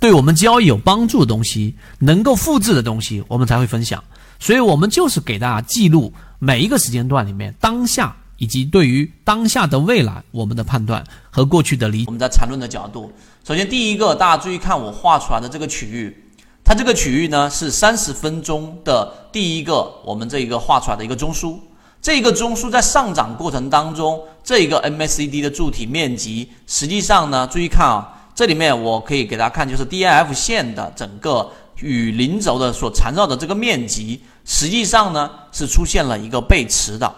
对我们交易有帮助的东西，能够复制的东西，我们才会分享。所以，我们就是给大家记录每一个时间段里面当下以及对于当下的未来我们的判断和过去的理。我们在缠论的角度，首先第一个，大家注意看我画出来的这个区域，它这个区域呢是三十分钟的第一个，我们这一个画出来的一个中枢。这个中枢在上涨过程当中，这一个 MACD 的柱体面积，实际上呢，注意看啊。这里面我可以给大家看，就是 D I F 线的整个与零轴的所缠绕的这个面积，实际上呢是出现了一个背驰的，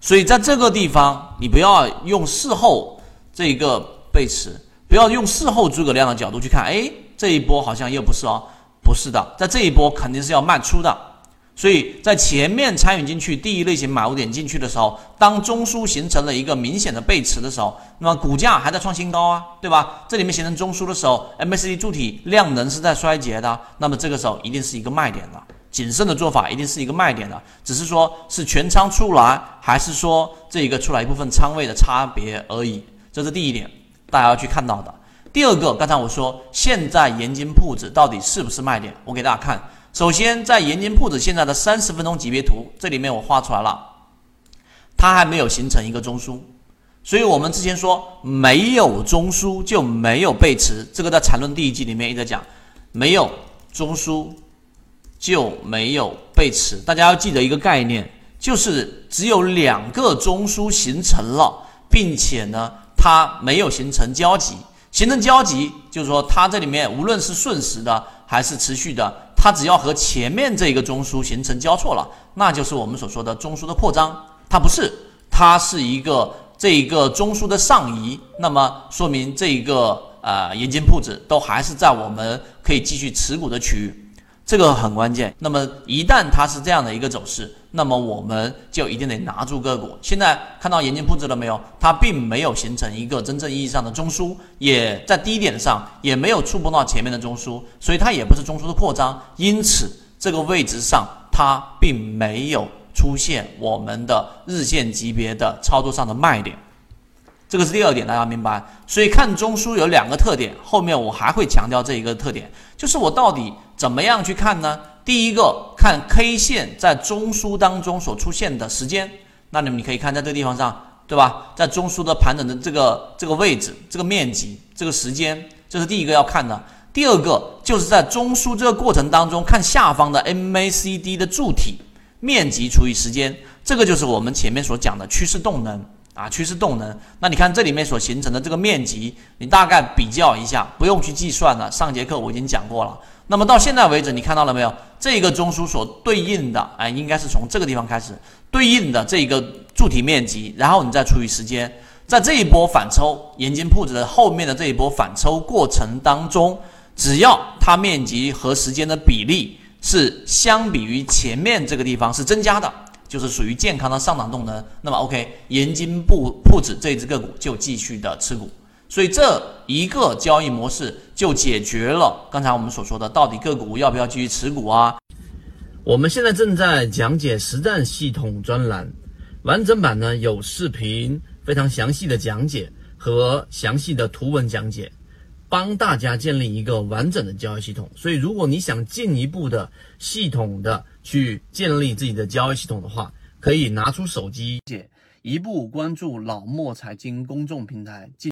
所以在这个地方，你不要用事后这一个背驰，不要用事后诸葛亮的角度去看，哎，这一波好像又不是哦，不是的，在这一波肯定是要卖出的。所以在前面参与进去第一类型买入点进去的时候，当中枢形成了一个明显的背驰的时候，那么股价还在创新高啊，对吧？这里面形成中枢的时候，MACD 柱体量能是在衰竭的，那么这个时候一定是一个卖点了。谨慎的做法一定是一个卖点了，只是说是全仓出来，还是说这一个出来一部分仓位的差别而已。这是第一点，大家要去看到的。第二个，刚才我说现在盐津铺子到底是不是卖点？我给大家看。首先，在盐津铺子现在的三十分钟级别图，这里面我画出来了，它还没有形成一个中枢，所以我们之前说没有中枢就没有背驰，这个在缠论第一季里面一直讲，没有中枢就没有背驰。大家要记得一个概念，就是只有两个中枢形成了，并且呢，它没有形成交集，形成交集就是说它这里面无论是瞬时的还是持续的。它只要和前面这个中枢形成交错了，那就是我们所说的中枢的扩张。它不是，它是一个这一个中枢的上移，那么说明这一个呃盐津铺子都还是在我们可以继续持股的区域。这个很关键。那么一旦它是这样的一个走势，那么我们就一定得拿住个股。现在看到盐津铺子了没有？它并没有形成一个真正意义上的中枢，也在低点上也没有触碰到前面的中枢，所以它也不是中枢的扩张。因此，这个位置上它并没有出现我们的日线级别的操作上的卖点。这个是第二点，大家明白？所以看中枢有两个特点，后面我还会强调这一个特点，就是我到底怎么样去看呢？第一个，看 K 线在中枢当中所出现的时间，那你们你可以看在这个地方上，对吧？在中枢的盘整的这个这个位置、这个面积、这个时间，这是第一个要看的。第二个，就是在中枢这个过程当中看下方的 MACD 的柱体面积除以时间，这个就是我们前面所讲的趋势动能。啊，趋势动能，那你看这里面所形成的这个面积，你大概比较一下，不用去计算了。上节课我已经讲过了。那么到现在为止，你看到了没有？这个中枢所对应的，哎，应该是从这个地方开始对应的这个柱体面积，然后你再除以时间，在这一波反抽，盐津铺子的后面的这一波反抽过程当中，只要它面积和时间的比例是相比于前面这个地方是增加的。就是属于健康的上涨动能，那么 OK，盐津铺铺子这只个股就继续的持股，所以这一个交易模式就解决了刚才我们所说的到底个股要不要继续持股啊？我们现在正在讲解实战系统专栏，完整版呢有视频非常详细的讲解和详细的图文讲解。帮大家建立一个完整的交易系统，所以如果你想进一步的系统的去建立自己的交易系统的话，可以拿出手机，一步关注老莫财经公众平台。